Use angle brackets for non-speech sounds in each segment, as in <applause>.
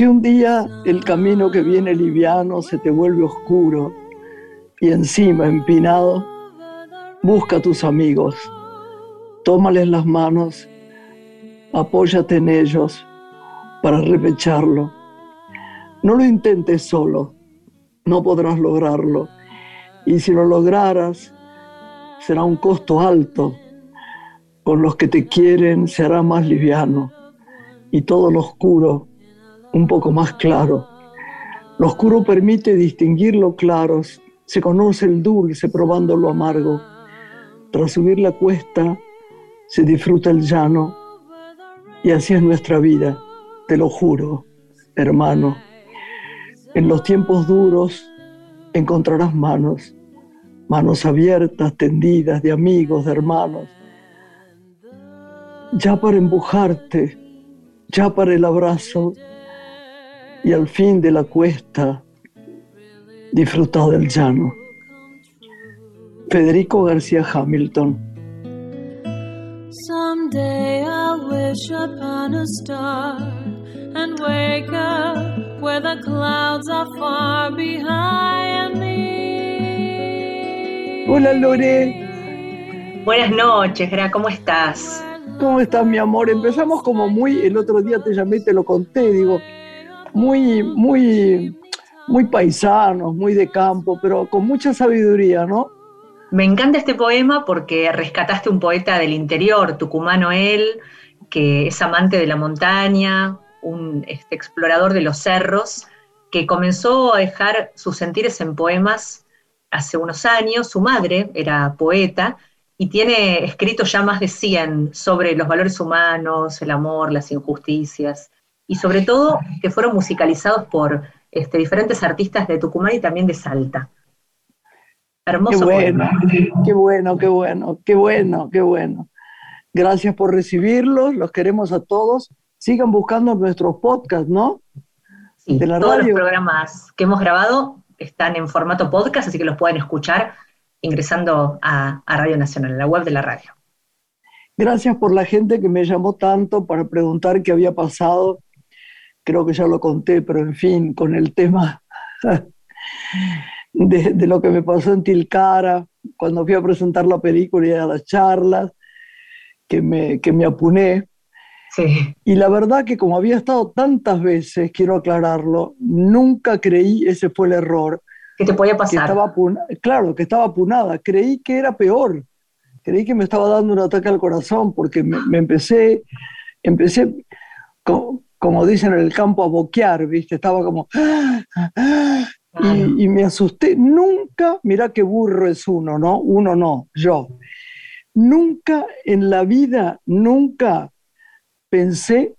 Si un día el camino que viene liviano se te vuelve oscuro y encima empinado, busca a tus amigos, tómales las manos, apóyate en ellos para repecharlo. No lo intentes solo, no podrás lograrlo. Y si lo lograras, será un costo alto. Con los que te quieren se hará más liviano y todo lo oscuro un poco más claro. Lo oscuro permite distinguir lo claro, se conoce el dulce probando lo amargo. Tras subir la cuesta se disfruta el llano y así es nuestra vida, te lo juro, hermano. En los tiempos duros encontrarás manos, manos abiertas, tendidas, de amigos, de hermanos, ya para empujarte, ya para el abrazo y al fin de la cuesta disfrutar del llano. Federico García Hamilton. Someday I'll wish upon a star and wake up where the clouds are far behind me. Hola Lore. Buenas noches, Gra, ¿cómo estás? ¿Cómo estás, mi amor? Empezamos como muy, el otro día te llamé y te lo conté, digo, muy, muy, muy paisanos, muy de campo, pero con mucha sabiduría, ¿no? Me encanta este poema porque rescataste un poeta del interior, tucumano él, que es amante de la montaña, un este, explorador de los cerros, que comenzó a dejar sus sentires en poemas hace unos años. Su madre era poeta y tiene escrito ya más de 100 sobre los valores humanos, el amor, las injusticias, y sobre todo que fueron musicalizados por este, diferentes artistas de Tucumán y también de Salta. Hermoso. Qué bueno, qué bueno, qué bueno, qué bueno, qué bueno. Gracias por recibirlos, los queremos a todos. Sigan buscando nuestros podcasts, ¿no? Sí, de todos los programas que hemos grabado están en formato podcast, así que los pueden escuchar ingresando a, Radio Nacional, a la web de la radio. Gracias por la gente que me llamó tanto para preguntar qué había pasado. Creo que ya lo conté, pero en fin, con el tema <laughs> de, lo que me pasó en Tilcara, cuando fui a presentar la película y a las charlas, que me, que me apuné. Sí. Y la verdad que como había estado tantas veces, quiero aclararlo, nunca creí, ese fue el error, que te podía pasar. estaba claro, que estaba apunada. Creí que era peor. Creí que me estaba dando un ataque al corazón porque me, empecé, empecé, como, dicen en el campo, a boquear, ¿viste? Estaba como... Y, y, me asusté. Nunca, mira qué burro es uno, ¿no? Uno no, yo. Nunca en la vida, nunca pensé,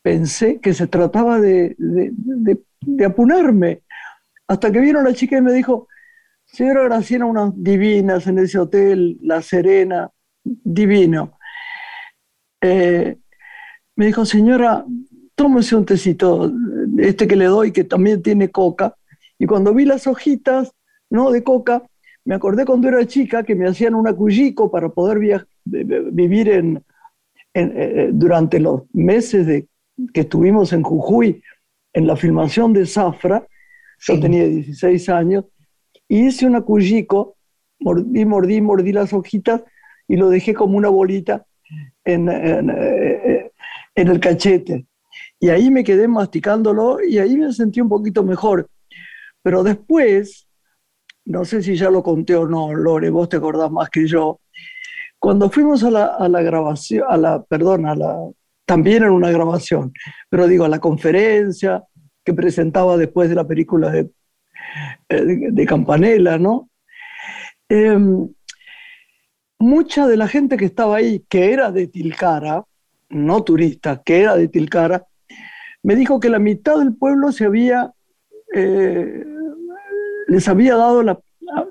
pensé que se trataba de, de, de, de apunarme. Hasta que vino la chica y me dijo, señora Graciela, unas divinas en ese hotel, La Serena, divino. Eh, me dijo, señora, tómese un tecito, este que le doy, que también tiene coca. Y cuando vi las hojitas, ¿no? De coca, me acordé cuando era chica que me hacían una cuyico para poder vivir en, eh, durante los meses de, que estuvimos en Jujuy en la filmación de Zafra, yo tenía 16 años, y hice una cuyico, mordí, mordí, mordí las hojitas y lo dejé como una bolita en, en, eh, en el cachete. Y ahí me quedé masticándolo y ahí me sentí un poquito mejor. Pero después, no sé si ya lo conté o no, Lore, vos te acordás más que yo, cuando fuimos a la, a la grabación, a la, perdón, a la, también en una grabación, pero digo, a la conferencia, que presentaba después de la película de, eh, de, Campanella, ¿no? Em, mucha de la gente que estaba ahí, que era de Tilcara, no turista, que era de Tilcara, me dijo que la mitad del pueblo se había, eh, les había dado la,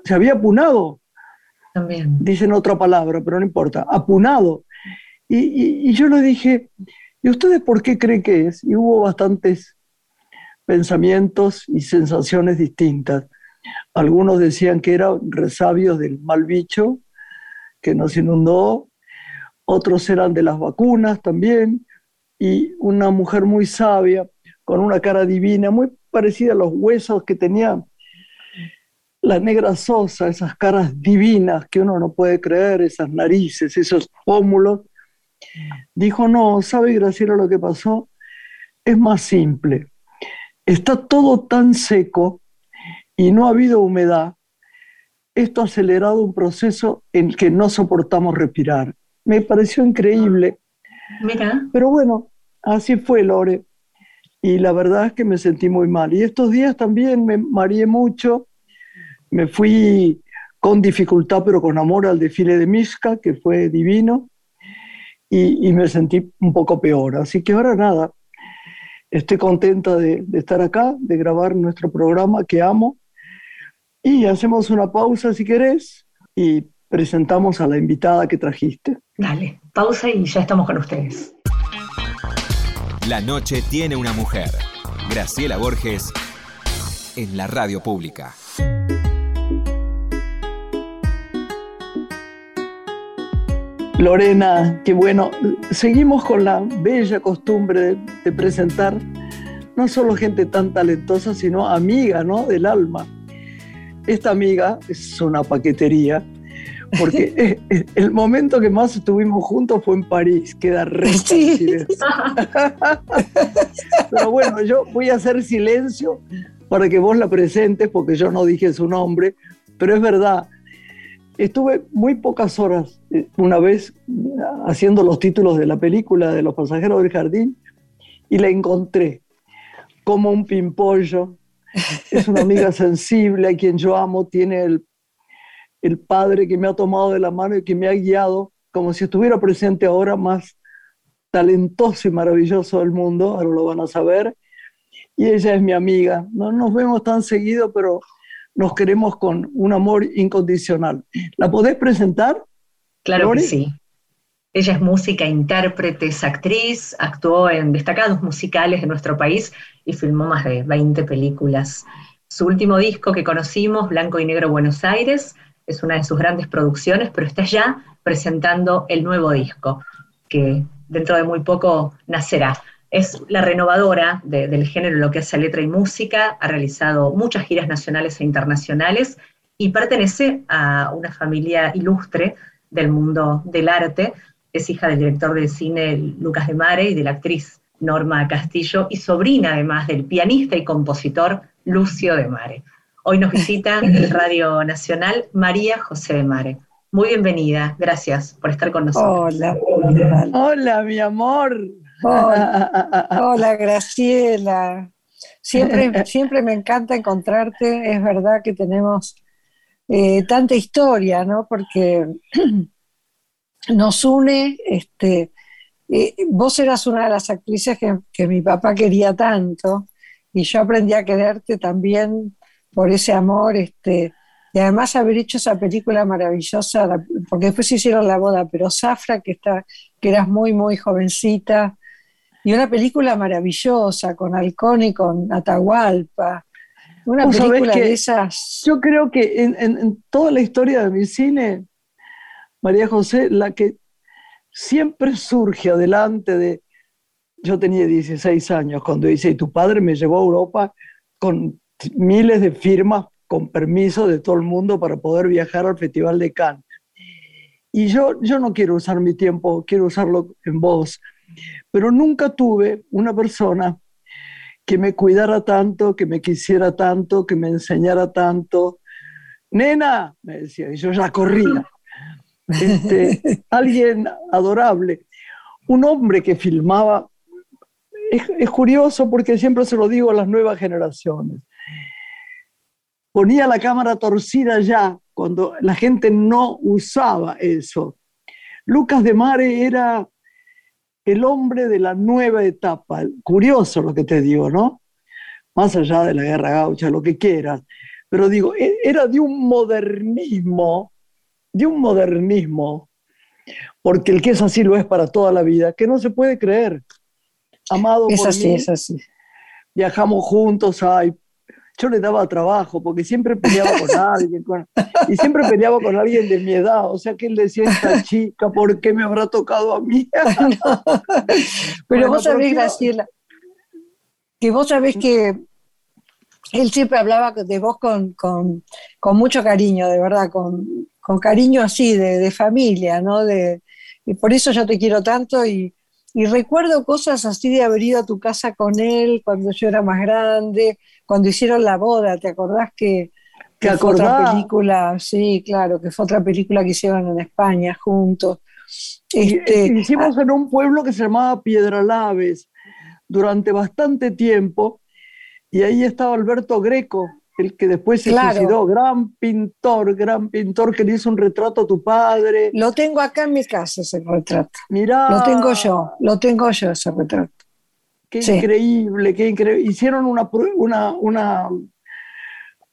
se había apunado. También. Dicen otra palabra, pero no importa, apunado. Y, y yo le dije, ¿y ustedes por qué creen que es? Y hubo bastantes pensamientos y sensaciones distintas. Algunos decían que eran resabios del mal bicho que nos inundó, otros eran de las vacunas también, y una mujer muy sabia con una cara divina, muy parecida a los huesos que tenía la negra Sosa, esas caras divinas que uno no puede creer, esas narices, esos pómulos. Dijo, no, ¿sabe Graciela lo que pasó? Es más simple. Está todo tan seco y no ha habido humedad. Esto ha acelerado un proceso en el que no soportamos respirar. Me pareció increíble. Mira. Pero bueno, así fue, Lore. Y la verdad es que me sentí muy mal. Y estos días también me mareé mucho me fui con dificultad, pero con amor al desfile de Mishka, que fue divino, y, me sentí un poco peor. Así que ahora nada, estoy contenta de, estar acá, de grabar nuestro programa que amo, y hacemos una pausa si querés y presentamos a la invitada que trajiste. Dale, pausa y ya estamos con ustedes. La noche tiene una mujer. Graciela Borges en la radio pública. Lorena, qué bueno. Seguimos con la bella costumbre de, presentar no solo gente tan talentosa, sino amiga ¿no? del alma. Esta amiga es una paquetería, porque <laughs> el momento que más estuvimos juntos fue en París, queda re sí. <laughs> Pero bueno, yo voy a hacer silencio para que vos la presentes, porque yo no dije su nombre, pero es verdad, Estuve muy pocas horas eh, una vez haciendo los títulos de la película de Los pasajeros del jardín y la encontré como un pimpollo. Es una amiga <laughs> sensible a quien yo amo, tiene el, el padre que me ha tomado de la mano y que me ha guiado como si estuviera presente ahora más talentoso y maravilloso del mundo, ahora lo van a saber. Y ella es mi amiga. No nos vemos tan seguido, pero nos queremos con un amor incondicional. ¿La podés presentar? Claro que sí. Ella es música, intérprete, es actriz, actuó en destacados musicales de nuestro país y filmó más de 20 películas. Su último disco que conocimos, Blanco y Negro Buenos Aires, es una de sus grandes producciones, pero está ya presentando el nuevo disco, que dentro de muy poco nacerá es la renovadora del género lo que hace letra y música, ha realizado muchas giras nacionales e internacionales y pertenece a una familia ilustre del mundo del arte. Es hija del director de cine Lucas de Mare y de la actriz Norma Castillo y sobrina además del pianista y compositor Lucio de Mare. Hoy nos visita en Radio Nacional María José de Mare. Muy bienvenida, gracias por estar con nosotros. Hola, hola mi amor. Hola, <laughs> Graciela. Siempre, siempre me encanta encontrarte. Es verdad que tenemos eh, tanta historia, ¿no? Porque <clears throat> nos une, este, eh, vos eras una de las actrices que, que, mi papá quería tanto y yo aprendí a quererte también por ese amor, este, y además haber hecho esa película maravillosa, porque después hicieron la boda, pero Zafra, que, está, que eras muy, muy jovencita, y una película maravillosa con Halcón y con Atahualpa. Una película de esas. Yo creo que en, toda la historia de mi cine, María José, la que siempre surge adelante de. Yo tenía 16 años cuando hice, y tu padre me llevó a Europa con miles de firmas con permiso de todo el mundo para poder viajar al Festival de Cannes. Y yo, yo no quiero usar mi tiempo, quiero usarlo en voz pero nunca tuve una persona que me cuidara tanto, que me quisiera tanto, que me enseñara tanto. Nena, me decía, y yo ya corría. Este, <laughs> alguien adorable. Un hombre que filmaba, es, es curioso porque siempre se lo digo a las nuevas generaciones. Ponía la cámara torcida ya cuando la gente no usaba eso. Lucas de Mare era el hombre de la nueva etapa. Curioso lo que te digo, ¿no? Más allá de la guerra gaucha, lo que quieras. Pero digo, e, era de un modernismo, de un modernismo, porque el que es así lo es para toda la vida, que no se puede creer. Amado es así, es así. Viajamos juntos, ay, yo le daba trabajo porque siempre peleaba con alguien y siempre peleaba con alguien de mi edad. O sea que él decía, esta chica, ¿por qué me habrá tocado a mí? <laughs> Pero vos sabés, Graciela, que vos sabés que él siempre hablaba de vos con, mucho cariño, de verdad, con, cariño así, de, familia, ¿no? De, y por eso yo te quiero tanto y, recuerdo cosas así de haber ido a tu casa con él cuando yo era más grande, cuando hicieron la boda, ¿te acordás que, que fue otra película? Sí, claro, que fue otra película que hicieron en España juntos. Este, hicimos ah en un pueblo que se llamaba Piedralaves durante bastante tiempo y ahí estaba Alberto Greco, el que después se suicidó, gran pintor, gran pintor que le hizo un retrato a tu padre. Lo tengo acá en mi casa ese retrato. Mirá. Lo tengo yo, lo tengo yo ese retrato. Qué increíble, qué increíble. Hicieron una, una, una,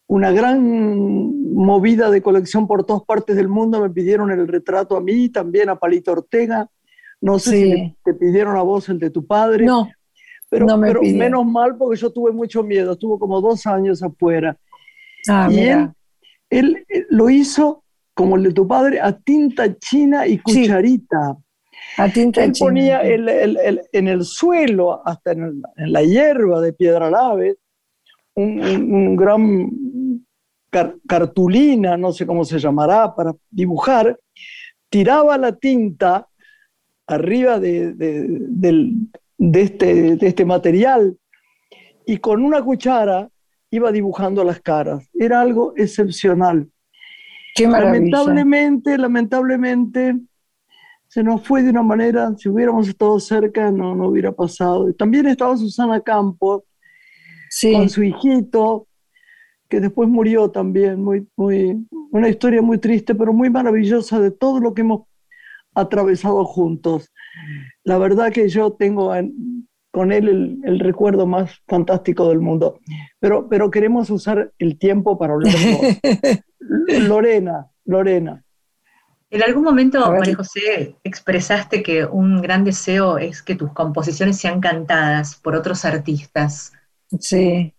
una gran movida de colección por todas partes del mundo. Me pidieron el retrato a mí, también a Palito Ortega. No sé si te pidieron a vos el de tu padre. No, pero, menos mal porque yo tuve mucho miedo, estuvo como dos años afuera. Ah, y él, lo hizo como el de tu padre, a tinta china y cucharita. A tinta él ponía en el suelo, hasta en, la hierba de piedra lave, un, gran cartulina, no sé cómo se llamará, para dibujar, tiraba la tinta arriba de, del, de este, de este material y con una cuchara iba dibujando las caras. Era algo excepcional. Qué lamentablemente, lamentablemente, se nos fue de una manera, si hubiéramos estado cerca, no, no hubiera pasado. También estaba Susana Campos con su hijito, que después murió también, muy, muy, una historia muy triste, pero muy maravillosa de todo lo que hemos atravesado juntos. La verdad que yo tengo con él el, recuerdo más fantástico del mundo, pero, pero queremos usar el tiempo para hablar <laughs> Lorena, Lorena. En algún momento, María José, expresaste que un gran deseo es que tus composiciones sean cantadas por otros artistas. Sí.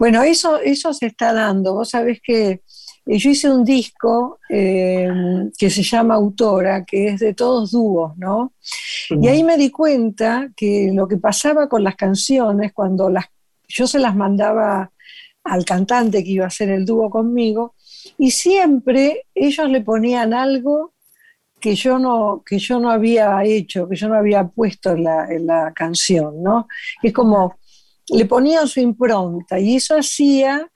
Bueno, eso, eso se está dando. Vos sabés que yo hice un disco eh, que se llama Autora, que es de todos dúos, ¿no? Y ahí me di cuenta que lo que pasaba con las canciones, cuando las, yo se las mandaba al cantante que iba a hacer el dúo conmigo, y siempre ellos le ponían algo que yo no, que yo no había hecho, que yo no había puesto en la, en la canción, ¿no? Es como, le ponían su impronta y eso hacía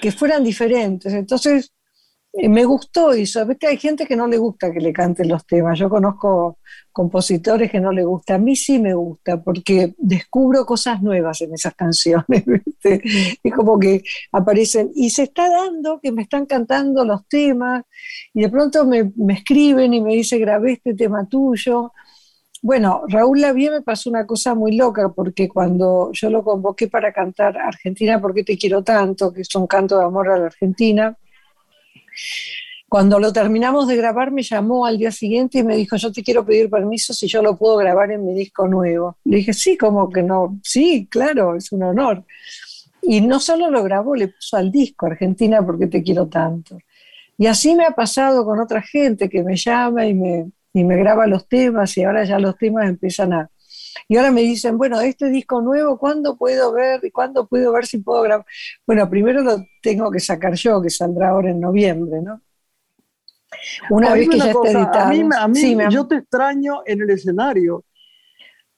que fueran diferentes. Entonces, eh, me gustó eso. que hay gente que no le gusta que le canten los temas. Yo conozco compositores que no le gusta. A mí sí me gusta porque descubro cosas nuevas en esas canciones. <laughs> Es como que aparecen y se está dando que me están cantando los temas y de pronto me, me escriben y me dice grabé este tema tuyo. Bueno, Raúl Lavie me pasó una cosa muy loca porque cuando yo lo convoqué para cantar Argentina, ¿por qué te quiero tanto? que es un canto de amor a la Argentina. Cuando lo terminamos de grabar me llamó al día siguiente y me dijo, yo te quiero pedir permiso si yo lo puedo grabar en mi disco nuevo. Le dije, sí, como que no, sí, claro, es un honor. Y no solo lo grabó, le puso al disco Argentina, ¿por qué te quiero tanto? Y así me ha pasado con otra gente que me llama y me, y me graba los temas y ahora ya los temas empiezan a... Y ahora me dicen, bueno, este disco nuevo, ¿cuándo puedo ver? ¿Y cuándo puedo ver si puedo grabar? Bueno, primero lo tengo que sacar yo, que saldrá ahora en noviembre, ¿no? Una vez que ya esté editado. A mí, yo te extraño en el escenario.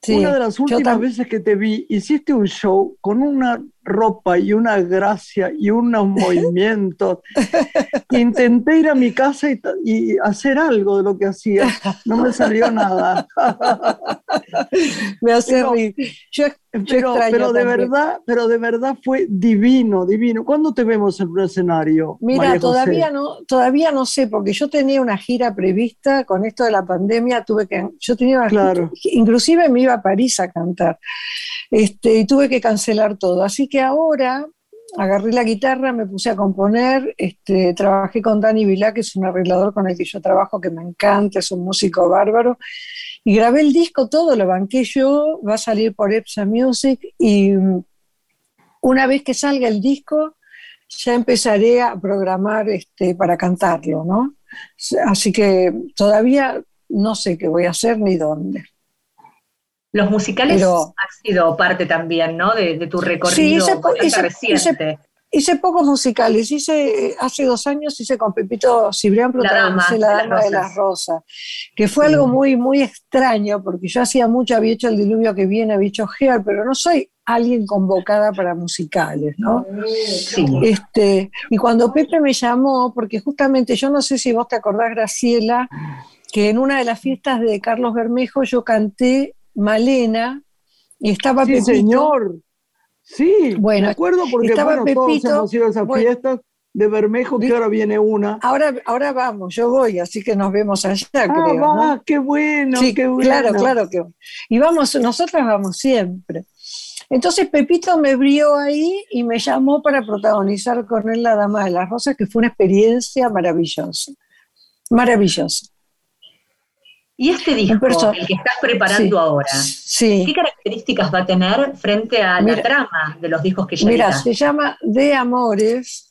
Una de las últimas veces que te vi, hiciste un show con una ropa y una gracia y unos <laughs> movimientos. Intenté ir a mi casa y, hacer algo de lo que hacía. No me salió nada. me hace Yo, pero, de verdad, pero de verdad fue divino, divino. ¿Cuándo te vemos en un escenario? Mira, todavía no, todavía no sé, porque yo tenía una gira prevista con esto de la pandemia, tuve que, yo tenía claro. inclusive me iba a París a cantar. Este, y tuve que cancelar todo. Así que ahora agarré la guitarra, me puse a componer, este, trabajé con Dani Vilá, que es un arreglador con el que yo trabajo, que me encanta, es un músico bárbaro, y grabé el disco, todo lo banqué yo, va a salir por Epsa Music, y mm, una vez que salga el disco, ya empezaré a programar este, para cantarlo, ¿no? Así que todavía no sé qué voy a hacer ni dónde. Los musicales han sido parte también, ¿no? De, tu recorrido sí, reciente. Hice pocos musicales, hice hace dos años hice con Pepito Cibrián protagonicé La Dama, de, las Rosas, que fue algo muy, muy extraño, porque yo hacía mucho, había hecho El Diluvio que viene, había hecho Hair, pero no soy alguien convocada para musicales, ¿no? Sí. Este, y cuando Pepe me llamó, porque justamente yo no sé si vos te acordás, Graciela, que en una de las fiestas de Carlos Bermejo yo canté Malena y estaba sí, señor. Sí, bueno, me acuerdo porque estaba bueno, Pepito, todos hemos ido a esas fiestas de Bermejo, que ahora viene una. Ahora, ahora vamos, yo voy, así que nos vemos allá, ah, creo. Va, qué bueno, qué bueno. Claro, claro que. Y vamos, nosotras vamos siempre. Entonces Pepito me abrió ahí y me llamó para protagonizar con él La Dama de las Rosas, que fue una experiencia maravillosa. Maravillosa. Y este disco, el que estás preparando ahora, ¿qué características va a tener frente a la trama de los discos que ya Mira, se llama De Amores,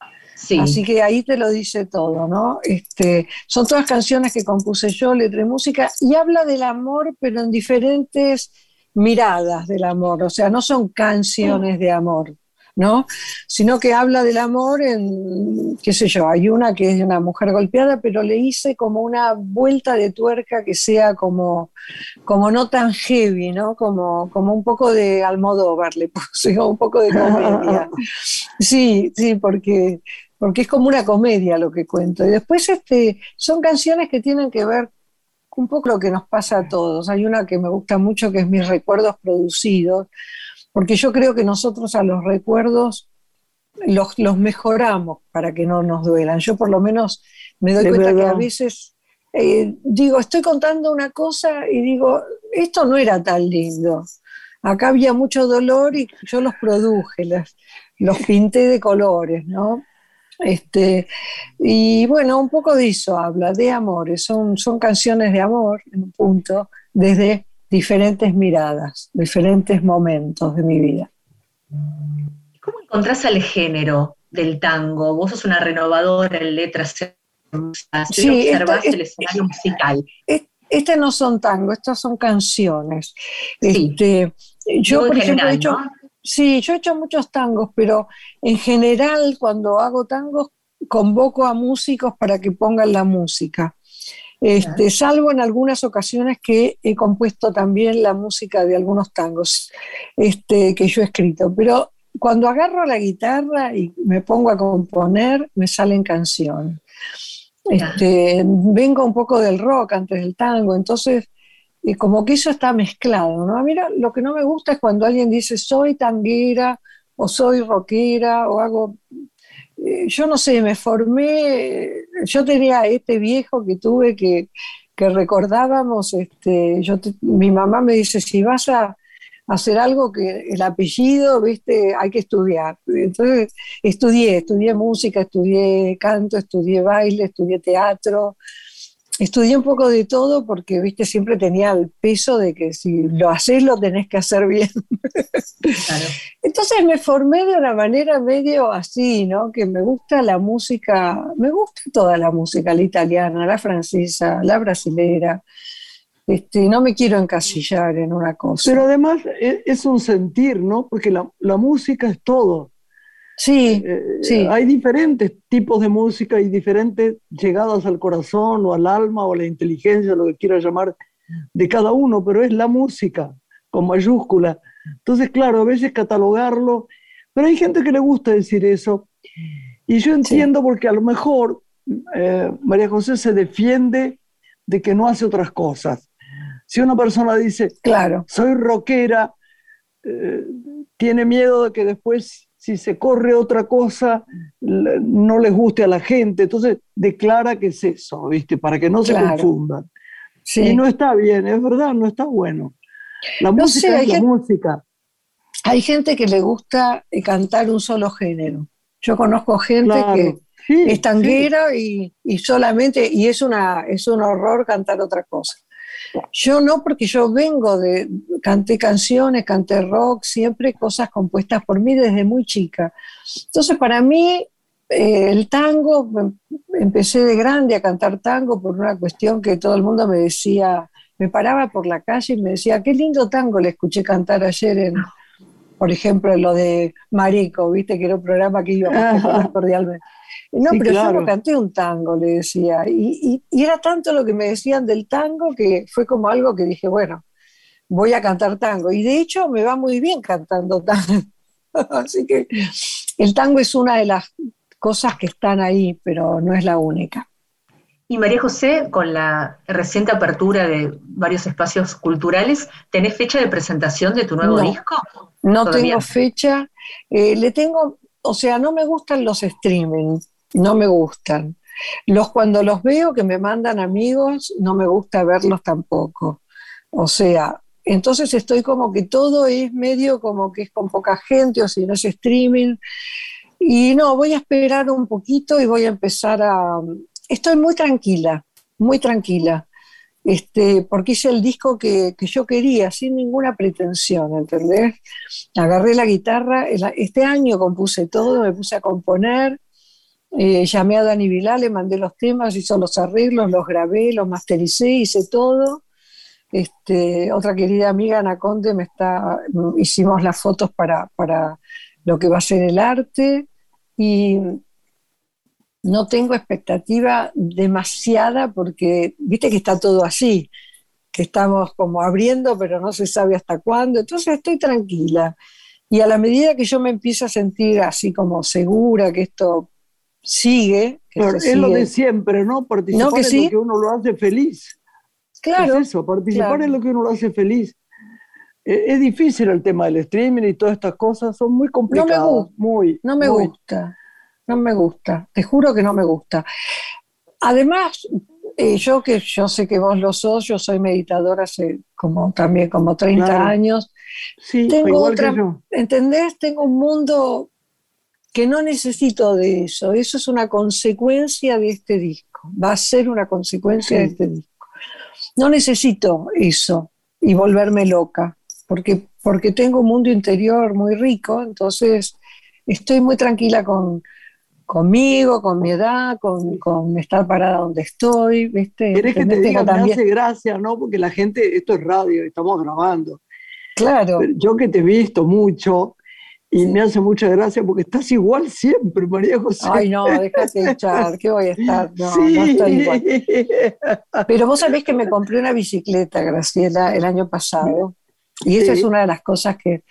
así que ahí te lo dice todo, ¿no? Este, son todas canciones que compuse yo, letra y música, y habla del amor, pero en diferentes miradas del amor, o sea, no son canciones de amor, ¿no? Sino que habla del amor en, qué sé yo, hay una que es de una mujer golpeada, pero le hice como una vuelta de tuerca que sea como, como no tan heavy, ¿no? Como, como un poco de Almodóvar, le puse <laughs> un poco de comedia. <laughs> Sí, sí, porque, porque es como una comedia lo que cuento. Y después este, son canciones que tienen que ver un poco lo que nos pasa a todos. Hay una que me gusta mucho que es Mis recuerdos producidos, porque yo creo que nosotros a los recuerdos los, mejoramos para que no nos duelan. Yo por lo menos me doy cuenta que a veces eh, digo, estoy contando una cosa y digo, esto no era tan lindo. Acá había mucho dolor y yo los produje, los pinté de colores, ¿no? Este, y bueno, un poco de eso habla, de amores, son, son canciones de amor, en un punto, desde diferentes miradas, diferentes momentos de mi vida. ¿Cómo encontrás al género del tango? Vos sos una renovadora en letras, sí, observás el escenario musical. Estas no son tangos, estas son canciones. Este, yo, por ejemplo, he hecho, sí, yo he hecho muchos tangos, pero en general cuando hago tangos convoco a músicos para que pongan la música. Este, salvo en algunas ocasiones que he compuesto también la música de algunos tangos este, que yo he escrito. Pero cuando agarro la guitarra y me pongo a componer, me salen canciones. Este, vengo un poco del rock antes del tango, entonces eh, como que eso está mezclado. ¿no? A mí lo que no me gusta es cuando alguien dice soy tanguera o soy rockera o hago yo no sé, me formé, yo tenía este viejo que tuve que, recordábamos, este, yo mi mamá me dice, si vas a hacer algo que el apellido, viste, hay que estudiar. Entonces estudié, estudié música, estudié canto, estudié baile, estudié teatro, estudié un poco de todo porque, viste, siempre tenía el peso de que si lo haces lo tenés que hacer bien. <laughs> Entonces me formé de una manera medio así, ¿no? Que me gusta la música, me gusta toda la música, la italiana, la francesa, la brasilera. Este, no me quiero encasillar en una cosa. Pero además e, es, un sentir, ¿no? Porque la, la música es todo. Sí, eh, sí. Hay diferentes tipos de música y diferentes llegadas al corazón o al alma o a la inteligencia, lo que quiera llamar, de cada uno, pero es la música con mayúscula. Entonces, claro, a veces catalogarlo, pero hay gente que le gusta decir eso. Y yo entiendo porque a lo mejor eh, María José se defiende de que no hace otras cosas. Si una persona dice, claro, soy rockera, eh, tiene miedo de que después si se corre otra cosa, no les guste a la gente. Entonces declara que es eso, ¿viste? Para que no se confundan. Sí. Y no está bien, es verdad, no está bueno. La música es la música. Hay gente que le gusta eh, cantar un solo género. Yo conozco gente que es tanguera y, y, solamente, y es, una, es un horror cantar otra cosa. Yo no, porque yo vengo de, canté canciones, canté rock, siempre cosas compuestas por mí desde muy chica. Entonces, para mí, eh, el tango, em, empecé de grande a cantar tango por una cuestión que todo el mundo me decía, me paraba por la calle y me decía, qué lindo tango le escuché cantar ayer en, por ejemplo, lo de Marico, viste que era un programa que iba a cordialmente. No, pero yo no canté un tango, le decía. Y, y, era tanto lo que me decían del tango que fue como algo que dije, bueno, voy a cantar tango. Y de hecho me va muy bien cantando <laughs> tango. Así que el tango es una de las cosas que están ahí, pero no es la única. Y María José, con la reciente apertura de varios espacios culturales, ¿tenés fecha de presentación de tu nuevo disco? No tengo fecha. Eh, le tengo, o sea, no me gustan los streaming, no me gustan. Los cuando los veo que me mandan amigos, no me gusta verlos tampoco. O sea, entonces estoy como que todo es medio como que es con poca gente o si no es streaming. Y no, voy a esperar un poquito y voy a empezar a... Estoy muy tranquila, muy tranquila, este, porque hice el disco que, yo quería, sin ninguna pretensión, ¿entendés? Agarré la guitarra, este año compuse todo, me puse a componer, eh, llamé a Dani Vilá, le mandé los temas, hizo los arreglos, los grabé, los mastericé, hice todo. Este, otra querida amiga, Ana Conde, me está, hicimos las fotos para, para lo que va a ser el arte y no tengo expectativa demasiada porque viste que está todo así, que estamos como abriendo pero no se sabe hasta cuándo, entonces estoy tranquila. Y a la medida que yo me empiezo a sentir así como segura que esto sigue... es lo de siempre, ¿no? Participar ¿No que en lo que uno lo hace feliz. Claro. Es eso, participar en lo que uno lo hace feliz. Eh, es, difícil el tema del streaming y todas estas cosas, son muy complicadas. No me gusta. Muy, no me gusta. No me gusta. Te juro que no me gusta. Además, eh, yo que yo sé que vos lo sos, yo soy meditadora hace como también como 30 años. Sí, tengo otra, ¿entendés? Tengo un mundo que no necesito de eso. Eso es una consecuencia de este disco. Va a ser una consecuencia de este disco. No necesito eso y volverme loca porque, porque tengo un mundo interior muy rico, entonces estoy muy tranquila con, conmigo, con mi edad, con, con, estar parada donde estoy, ¿viste? ¿Querés que te diga, también... me hace gracia, ¿no? Porque la gente, esto es radio, estamos grabando. Claro. yo que te he visto mucho, y me hace mucha gracia porque estás igual siempre, María José. Ay, no, déjate echar, ¿qué voy a estar? No, no estoy igual. Pero vos sabés que me compré una bicicleta, Graciela, el año pasado. Y esa es una de las cosas que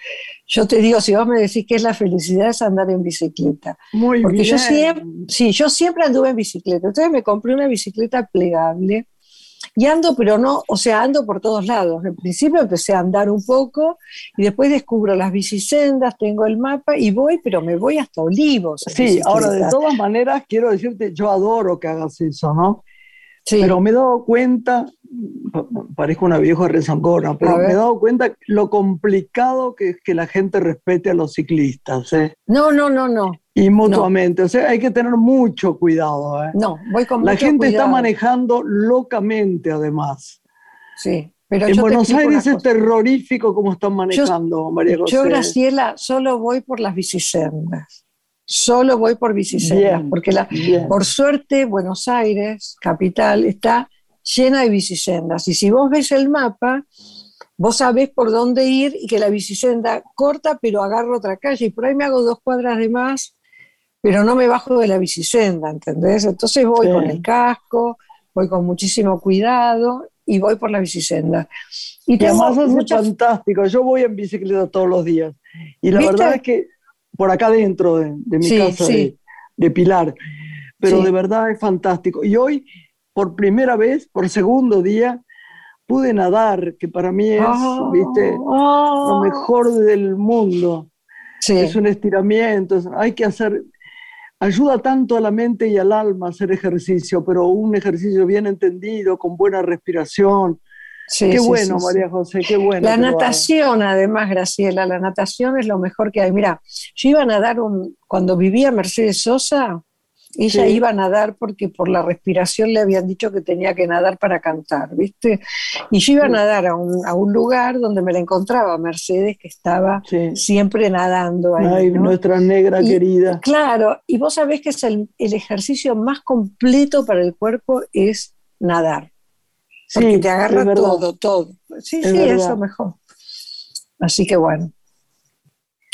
yo te digo, si vos me decís que es la felicidad, es andar en bicicleta. Muy Porque bien. yo siempre, sí, yo siempre anduve en bicicleta. Entonces me compré una bicicleta plegable y ando, pero no, o sea, ando por todos lados. En principio empecé a andar un poco y después descubro las bicisendas, tengo el mapa y voy, pero me voy hasta Olivos. Sí, ahora de todas maneras quiero decirte, yo adoro que hagas eso, ¿no? Pero me he dado cuenta, parezco una vieja rezongona, pero me he dado cuenta lo complicado que es que la gente respete a los ciclistas. ¿eh? No, no, no, no. Y mutuamente. O sea, hay que tener mucho cuidado. ¿eh? No, voy con La gente está manejando locamente, además. Sí. Pero en Buenos Aires es terrorífico como están manejando, María José. Yo, Graciela, solo voy por las bicisendas solo voy por bicisendas, porque la, por suerte Buenos Aires, capital, está llena de bicisendas. Y si vos ves el mapa, vos sabés por dónde ir y que la bicisenda corta, pero agarro otra calle. Y por ahí me hago dos cuadras de más, pero no me bajo de la bicisenda, ¿entendés? Entonces voy con el casco, voy con muchísimo cuidado y voy por la bicisenda. Y, además es fantástico. Yo voy en bicicleta todos los días. Y la verdad es que por acá dentro de, mi casa De, Pilar. Pero de verdad es fantástico. Y hoy, por primera vez, por segundo día, pude nadar, que para mí es, ah. viste, lo mejor del mundo. Es un estiramiento, hay que hacer, ayuda tanto a la mente y al alma hacer ejercicio, pero un ejercicio bien entendido, con buena respiración, qué bueno, María José, qué bueno. La natación, además, Graciela, la natación es lo mejor que hay. Mira, yo iba a nadar un, cuando vivía Mercedes Sosa, ella iba a nadar porque por la respiración le habían dicho que tenía que nadar para cantar, ¿viste? Y yo iba a nadar a un, a un lugar donde me la encontraba Mercedes, que estaba siempre nadando ahí. Ay, nuestra negra querida. Claro, y vos sabés que es el, el ejercicio más completo para el cuerpo es nadar Porque te agarra todo, todo. Sí, sí, eso mejor. Así que bueno.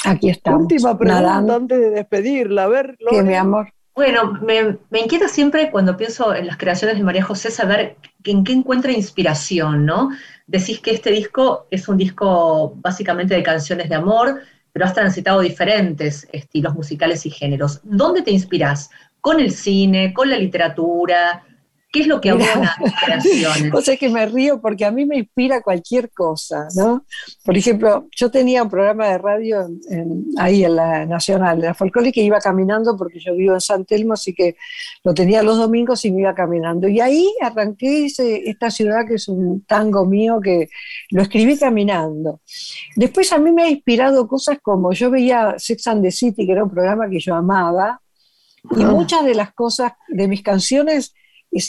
Aquí estamos. Última pregunta antes de despedirla. A ver, Que mi amor. Bueno, me, inquieta siempre cuando pienso en las creaciones de María José saber en qué encuentra inspiración, ¿no? Decís que este disco es un disco básicamente de canciones de amor, pero has transitado diferentes estilos musicales y géneros. ¿Dónde te inspiras? ¿Con el cine, con la literatura, ¿Qué es lo que abona tus creaciones? <laughs> O sea que me río porque a mí me inspira cualquier cosa, ¿no? Por ejemplo, yo tenía un programa de radio ahí en la Nacional, de la Folclórica, que iba caminando porque yo vivo en San Telmo, así que lo tenía los domingos y me iba caminando. Y ahí arranqué esta ciudad que es un tango mío que lo escribí caminando. Después a mí me ha inspirado cosas como yo veía Sex and the City, que era un programa que yo amaba, y ah. muchas de las cosas de mis canciones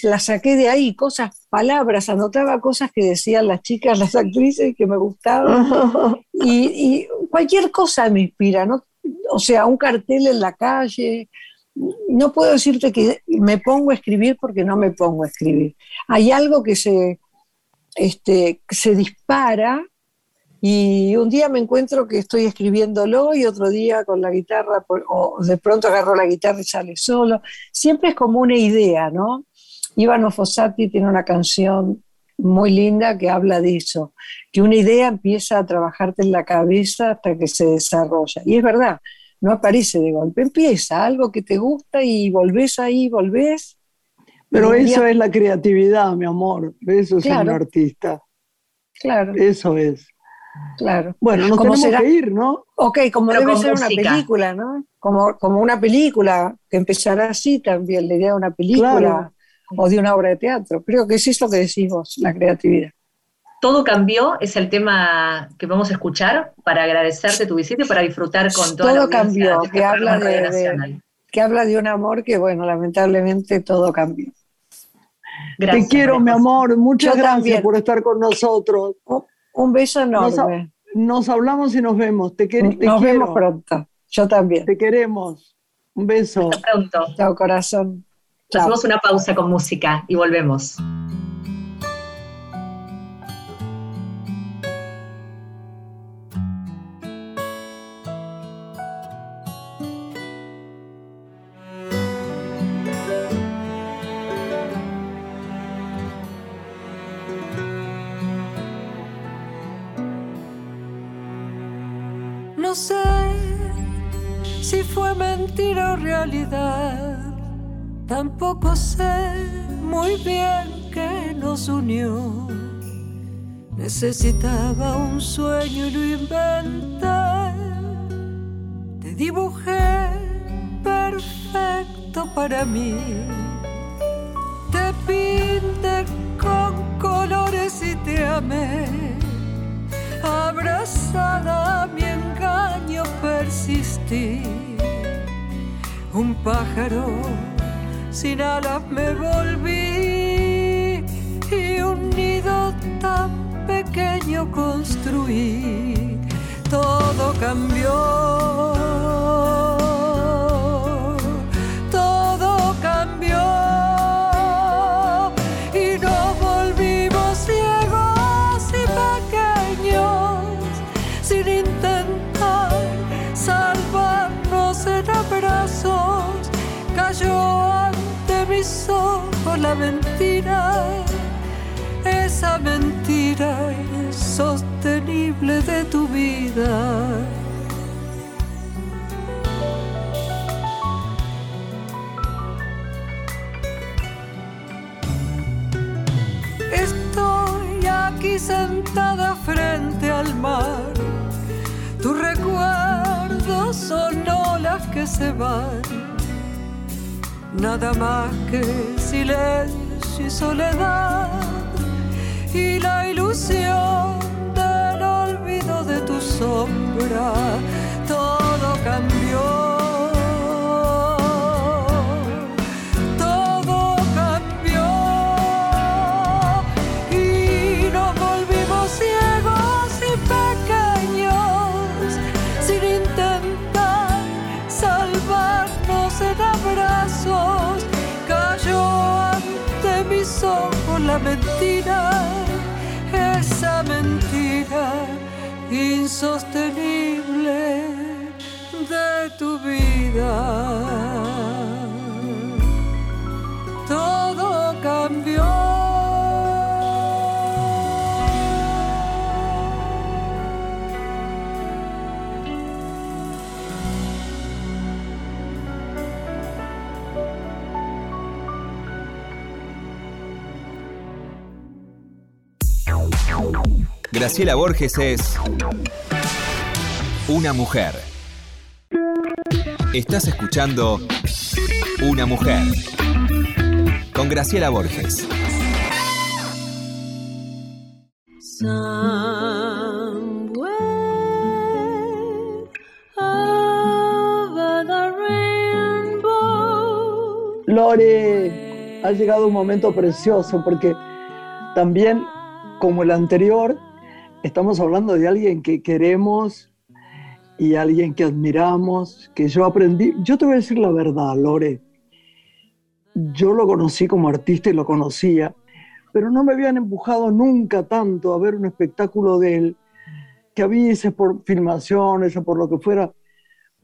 la saqué de ahí, cosas, palabras, anotaba cosas que decían las chicas, las actrices que me gustaban. <laughs> y, cualquier cosa me inspira, ¿no? O sea, un cartel en la calle. No puedo decirte que me pongo a escribir porque no me pongo a escribir. Hay algo que se, este, se dispara y un día me encuentro que estoy escribiéndolo y otro día con la guitarra, o de pronto agarro la guitarra y sale solo. Siempre es como una idea, ¿no? Ivano Fossati tiene una canción muy linda que habla de eso, que una idea empieza a trabajarte en la cabeza hasta que se desarrolla. Y es verdad, no aparece de golpe, empieza algo que te gusta y volvés ahí, volvés. Pero eso es la creatividad, mi amor, eso es un artista. Claro. Eso es. Claro. Bueno, nos tenemos que ir, ¿no? Ok, como debe ser una película, ¿no? Como, como una película, que empezará así también, la idea de una película o de una obra de teatro. Creo que es lo que decís vos, la creatividad. Todo cambió, es el tema que vamos a escuchar para agradecerte tu visita y para disfrutar con toda todo cambió, que habla de, que habla de un amor que, bueno, lamentablemente todo cambió. Te quiero, mi amor. Muchas gracias por estar con nosotros. Un beso enorme. Nos, hablamos y nos vemos. Te, nos vemos pronto. Yo también. Te queremos. Un beso. Hasta pronto. Chao, corazón. Hacemos una pausa con música y volvemos. Tampoco sé muy bien qué nos unió. Necesitaba un sueño y lo inventé. Te dibujé perfecto para mí. Te pinté con colores y te amé. Abrazada a mi engaño persistí. Un pájaro sin alas me volví y un nido tan pequeño construí. Todo cambió. Esa mentira insostenible de tu vida. Estoy aquí sentada frente al mar. Tus recuerdos son olas que se van nada más que silencio y soledad y la ilusión del olvido de tu sombra. Todo cambió. esa mentira insostenible de tu vida. Graciela Borges es una mujer. Estás escuchando Una mujer con Graciela Borges. Lore, ha llegado un momento precioso porque también como el anterior, estamos hablando de alguien que queremos y alguien que admiramos, que yo aprendí. Yo te voy a decir la verdad, Lore. Yo lo conocí como artista y lo conocía, pero no me habían empujado nunca tanto a ver un espectáculo de él, que a veces por filmaciones o por lo que fuera,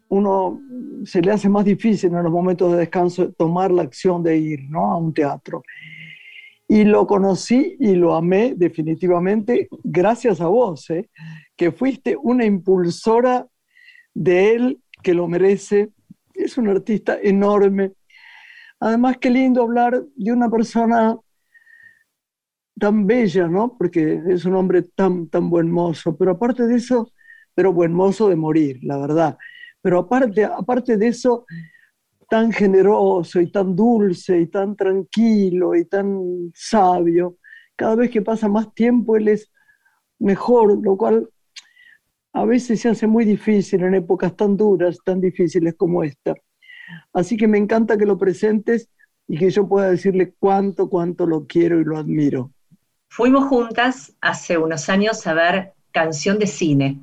uno se le hace más difícil en los momentos de descanso tomar la acción de ir ¿no? a un teatro. Y lo conocí y lo amé definitivamente gracias a vos, ¿eh? que fuiste una impulsora de él que lo merece. Es un artista enorme. Además, qué lindo hablar de una persona tan bella, ¿no? Porque es un hombre tan, tan buen mozo. Pero aparte de eso, pero buen mozo de morir, la verdad. Pero aparte, aparte de eso, tan generoso y tan dulce y tan tranquilo y tan sabio. Cada vez que pasa más tiempo él es mejor, lo cual a veces se hace muy difícil en épocas tan duras, tan difíciles como esta. Así que me encanta que lo presentes y que yo pueda decirle cuánto, cuánto lo quiero y lo admiro. Fuimos juntas hace unos años a ver Canción de Cine,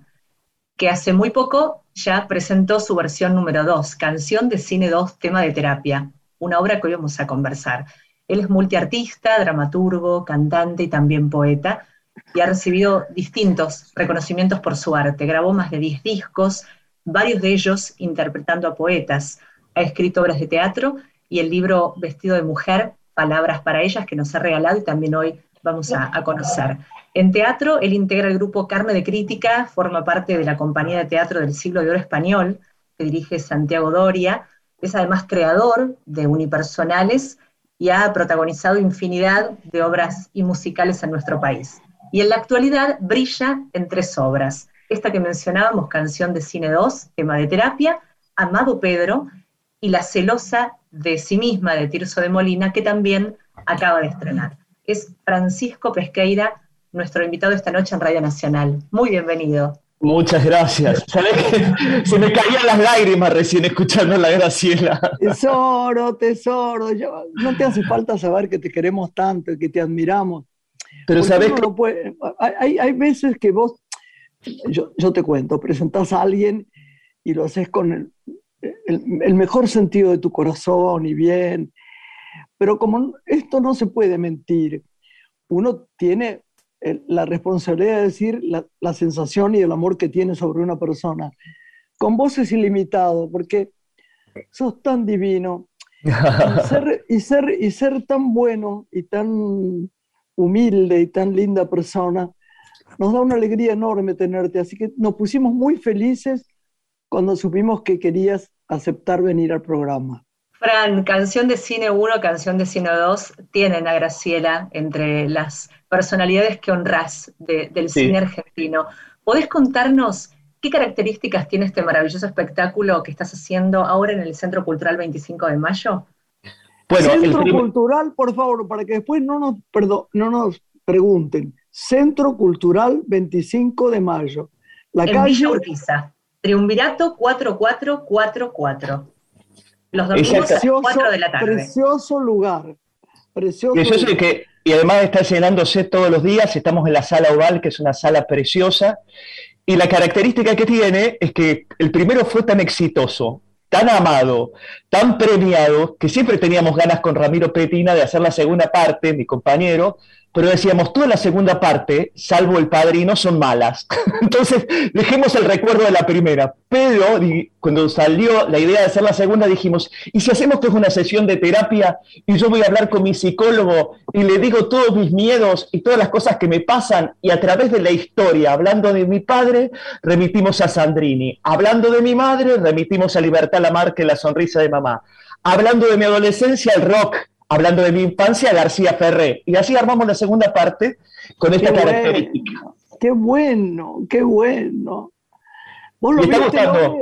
que hace muy poco ya presentó su versión número 2, Canción de Cine 2, tema de terapia, una obra que hoy vamos a conversar. Él es multiartista, dramaturgo, cantante y también poeta, y ha recibido distintos reconocimientos por su arte. Grabó más de 10 discos, varios de ellos interpretando a poetas. Ha escrito obras de teatro y el libro Vestido de Mujer, Palabras para ellas, que nos ha regalado y también hoy vamos a, a conocer. En teatro, él integra el grupo Carme de Crítica, forma parte de la compañía de teatro del siglo de oro español, que dirige Santiago Doria, es además creador de unipersonales y ha protagonizado infinidad de obras y musicales en nuestro país. Y en la actualidad brilla en tres obras. Esta que mencionábamos, Canción de Cine 2, tema de terapia, Amado Pedro, y La celosa de sí misma de Tirso de Molina, que también acaba de estrenar. Es Francisco Pesqueira, nuestro invitado esta noche en Radio Nacional. Muy bienvenido. Muchas gracias. se me caían las lágrimas recién escuchando a la Graciela. Tesoro, tesoro. no te hace falta saber que te queremos tanto, que te admiramos. Pero sabes que... hay, veces que vos, yo, te cuento, presentás a alguien y lo haces con el mejor sentido de tu corazón y bien. Pero como esto no se puede mentir, uno tiene la responsabilidad de decir la, sensación y el amor que tiene sobre una persona. Con vos es ilimitado, porque sos tan divino. <laughs> y, ser, y, ser, tan bueno y tan humilde y tan linda persona, nos da una alegría enorme tenerte. Así que nos pusimos muy felices cuando supimos que querías aceptar venir al programa. Fran, canción de cine 1, canción de cine 2, tienen a Graciela entre las personalidades que honrás del cine argentino. ¿Podés contarnos qué características tiene este maravilloso espectáculo que estás haciendo ahora en el Centro Cultural 25 de Mayo? Bueno, Centro Cultural, por favor, para que después no nos, perdón, no nos pregunten. Centro Cultural 25 de Mayo. La en calle... Urquiza. Triunvirato 4444. Los domingos a las 4 de la tarde. Precioso lugar. Precioso. lugar. que y además está llenándose todos los días. Estamos en la sala oval, que es una sala preciosa. Y la característica que tiene es que el primero fue tan exitoso, tan amado, tan premiado, que siempre teníamos ganas con Ramiro Petina de hacer la segunda parte, mi compañero, pero decíamos, toda la segunda parte, salvo el padrino, son malas. <laughs> Entonces, dejemos el recuerdo de la primera. Pero cuando salió la idea de hacer la segunda, dijimos, ¿y si hacemos que es una sesión de terapia y yo voy a hablar con mi psicólogo y le digo todos mis miedos y todas las cosas que me pasan y a través de la historia, hablando de mi padre, remitimos a Sandrini, hablando de mi madre, remitimos a Libertad Lamarque, la sonrisa de mamá, hablando de mi adolescencia, el rock, hablando de mi infancia, García Ferré. Y así armamos la segunda parte con esta característica. qué bueno, qué bueno. ¿Vos lo, gustando?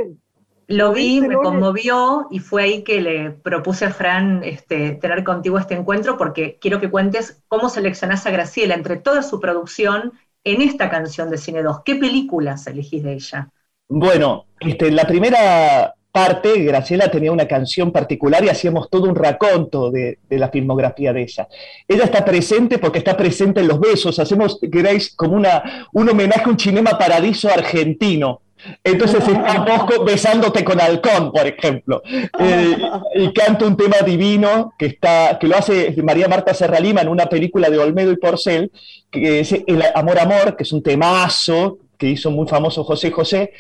Lo vi, me conmovió y fue ahí que le propuse a Fran este, tener contigo este encuentro porque quiero que cuentes cómo seleccionás a Graciela entre toda su producción en esta canción de Cine 2. ¿Qué películas elegís de ella? Bueno, este, la primera parte, Graciela tenía una canción particular y hacíamos todo un raconto de, la filmografía de ella. Ella está presente porque está presente en los besos, hacemos, queréis, como una, un homenaje a un cinema paradiso argentino. Entonces <laughs> estamos besándote con halcón, por ejemplo. Eh, y canta un tema divino que, está, que lo hace María Marta Serralima en una película de Olmedo y Porcel, que es El Amor Amor, que es un temazo que hizo muy famoso José José,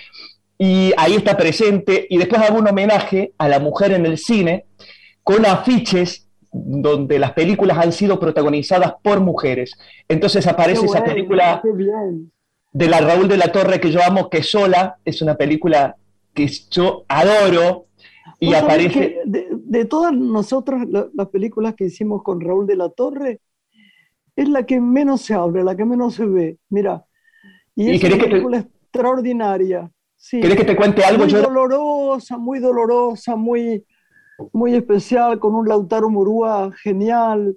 y ahí está presente, y después hago un homenaje a la mujer en el cine con afiches donde las películas han sido protagonizadas por mujeres. Entonces aparece esa película de la Raúl de la Torre que yo amo, que sola, es una película que yo adoro, y aparece... De, todas nosotras, las películas que hicimos con Raúl de la Torre, es la que menos se abre, la que menos se ve. Mira, y, es una película extraordinaria. ¿Querés que te cuente algo? Muy dolorosa, muy dolorosa, muy, muy especial, con un Lautaro Murúa genial,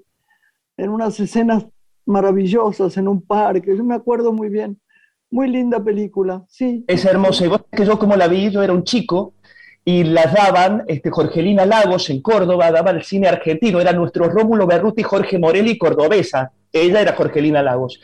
en unas escenas maravillosas en un parque. Yo me acuerdo muy bien. Muy linda película, sí. Es hermosa. Y vos que yo como la vi, yo era un chico y la daban, este, Jorgelina Lagos en Córdoba, daba el cine argentino, era nuestro Rómulo Berruti, Jorge Morelli, cordobesa. Ella era Jorgelina Lagos.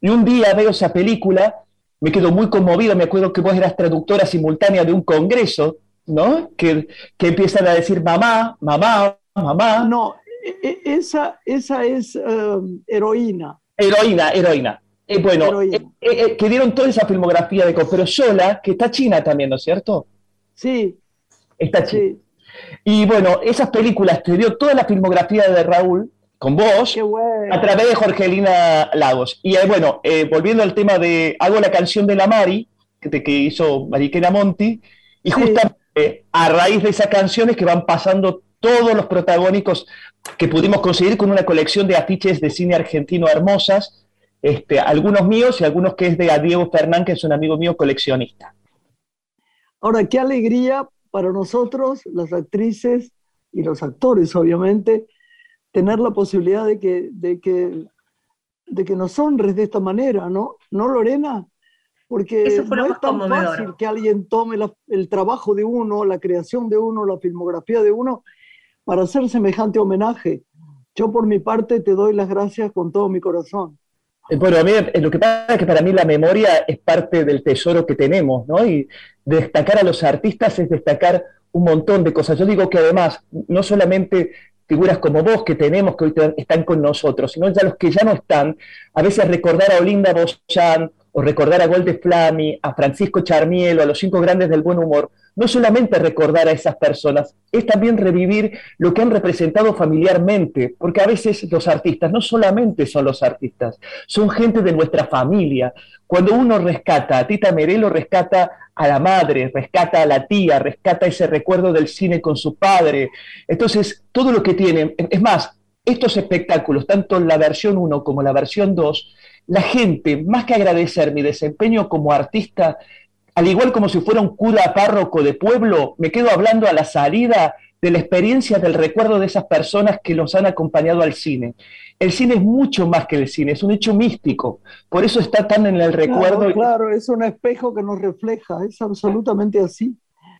Y un día veo esa película me quedo muy conmovido, me acuerdo que vos eras traductora simultánea de un congreso, ¿no? Que, que empiezan a decir mamá, mamá, mamá. No, e, e, esa, esa es um, heroína. Heroína, heroína. Eh, bueno, eh, eh, que dieron toda esa filmografía de pero Yola, que está china también, ¿no es cierto? Sí. Está china. Y bueno, esas películas te dio toda la filmografía de Raúl, con vos a través de Jorgelina Lagos. Y eh, bueno, eh, volviendo al tema de hago la canción de la Mari, que, que hizo Mariquena Monti, y justamente a raíz de esas canciones que van pasando todos los protagónicos que pudimos conseguir con una colección de afiches de cine argentino hermosas, este, algunos míos y algunos que es de Diego Fernán, que es un amigo mío coleccionista. Ahora, qué alegría para nosotros, las actrices y los actores, obviamente, tener la posibilidad de que, de que, de que nos honres de esta manera, ¿no? ¿No, Lorena? Porque no es tan fácil que alguien tome el trabajo de uno, la creación de uno, la filmografía de uno, para hacer semejante homenaje. Yo por mi parte te doy las gracias con todo mi corazón. Eh, bueno, a mí eh, lo que pasa es que para mí la memoria es parte del tesoro que tenemos, ¿no? Y destacar a los artistas es destacar un montón de cosas. Yo digo que además, no solamente figuras como vos que tenemos que hoy están con nosotros, sino ya los que ya no están, a veces recordar a Olinda Boschan o recordar a Golde Flami, a Francisco Charmielo, a los cinco grandes del buen humor, no solamente recordar a esas personas, es también revivir lo que han representado familiarmente, porque a veces los artistas no solamente son los artistas, son gente de nuestra familia. Cuando uno rescata, a Tita Merelo rescata a la madre, rescata a la tía, rescata ese recuerdo del cine con su padre. Entonces, todo lo que tienen, es más, estos espectáculos, tanto la versión 1 como la versión 2, la gente, más que agradecer mi desempeño como artista, al igual como si fuera un cura párroco de pueblo, me quedo hablando a la salida de la experiencia, del recuerdo de esas personas que los han acompañado al cine. El cine es mucho más que el cine, es un hecho místico, por eso está tan en el recuerdo. Claro, es un espejo que nos refleja, es absolutamente así.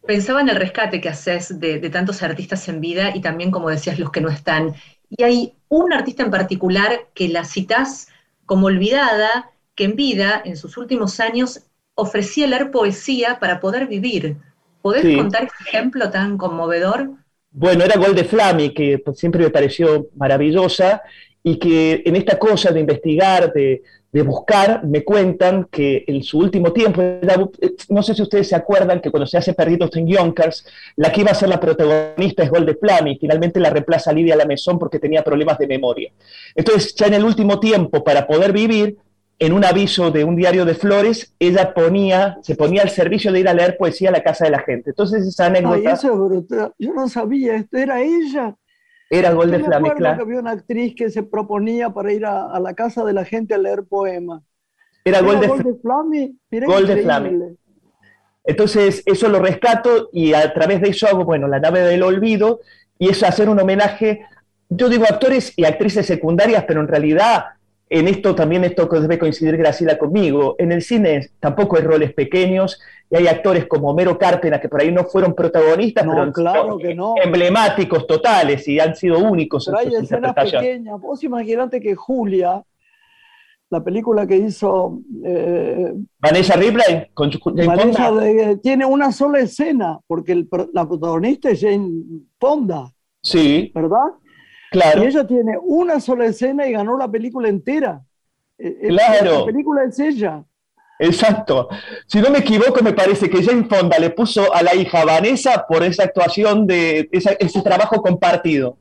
Pensaba en el rescate que haces de, de tantos artistas en vida y también, como decías, los que no están. Y hay un artista en particular que la citas como olvidada, que en vida, en sus últimos años, ofrecía leer poesía para poder vivir. ¿Podés contar ese ejemplo tan conmovedor? Bueno, era Gol de Flami, que siempre me pareció maravillosa, y que en esta cosa de investigar, de, de buscar, me cuentan que en su último tiempo, no sé si ustedes se acuerdan que cuando se hace Perdidos en Yonkers, la que iba a ser la protagonista es Golde Flammy, finalmente la reemplaza Lidia Lamezón porque tenía problemas de memoria. Entonces, ya en el último tiempo, para poder vivir, en un aviso de un diario de Flores, ella ponía, se ponía al servicio de ir a leer poesía a la casa de la gente. Entonces esa anécdota... Ay, eso es brutal. Yo no sabía, esto era ella. Era Gol de Flame, claro. que había una actriz que se proponía para ir a, la casa de la gente a leer poemas. Era, Gol de, Flame. Gol de Flame. Entonces, eso lo rescato y a través de eso hago, bueno, La nave del olvido y es hacer un homenaje, yo digo actores y actrices secundarias, pero en realidad en esto también esto debe coincidir Graciela conmigo. En el cine tampoco hay roles pequeños y hay actores como Homero Cárpena que por ahí no fueron protagonistas, pero claro que no. emblemáticos totales y han sido únicos. Pero hay escenas pequeñas. Vos imaginate que Julia, la película que hizo eh, Vanessa Ripley con Vanessa tiene una sola escena porque la protagonista es Jane Fonda. Sí. ¿Verdad? Y ella tiene una sola escena y ganó la película entera. Eh, eh, claro. La película es ella. Exacto. Si no me equivoco, me parece que Jane Fonda le puso a la hija Vanessa por esa actuación de ese trabajo compartido.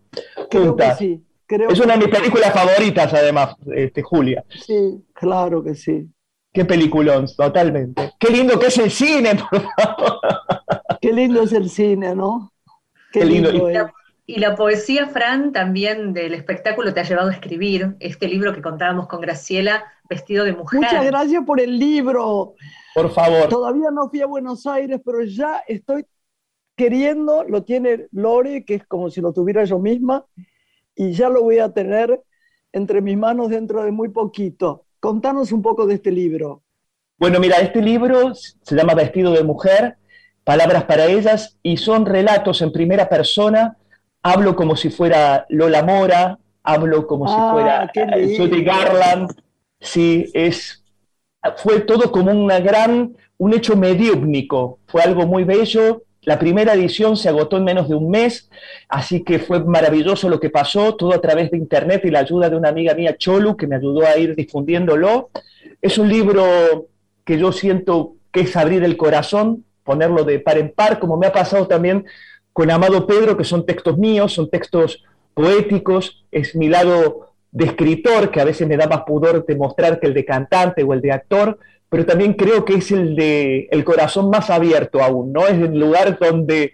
Creo que sí. es una de mis películas favoritas, además, este, Julia. Sí, claro que sí. Qué peliculón, totalmente. Qué lindo que es el cine, por favor. Qué lindo es el cine, ¿no? Qué, lindo. Y la poesía, Fran, también del espectáculo te ha llevado a escribir este libro que contábamos con Graciela, Vestido de Mujer. Muchas gracias por el libro. Por favor. Todavía no fui a Buenos Aires, pero ya estoy queriendo, lo tiene Lore, que es como si lo tuviera yo misma, y ya lo voy a tener entre mis manos dentro de muy poquito. Contanos un poco de este libro. Bueno, mira, este libro se llama Vestido de Mujer, Palabras para ellas, y son relatos en primera persona hablo como si fuera Lola Mora, hablo como si ah, fuera eh, Judy Garland, sí, es, fue todo como una gran, un hecho mediúmnico, fue algo muy bello, la primera edición se agotó en menos de un mes, así que fue maravilloso lo que pasó, todo a través de internet y la ayuda de una amiga mía, Cholu, que me ayudó a ir difundiéndolo. Es un libro que yo siento que es abrir el corazón, ponerlo de par en par, como me ha pasado también con Amado Pedro, que son textos míos, son textos poéticos, es mi lado de escritor, que a veces me da más pudor de mostrar que el de cantante o el de actor, pero también creo que es el de el corazón más abierto aún, ¿no? Es el lugar donde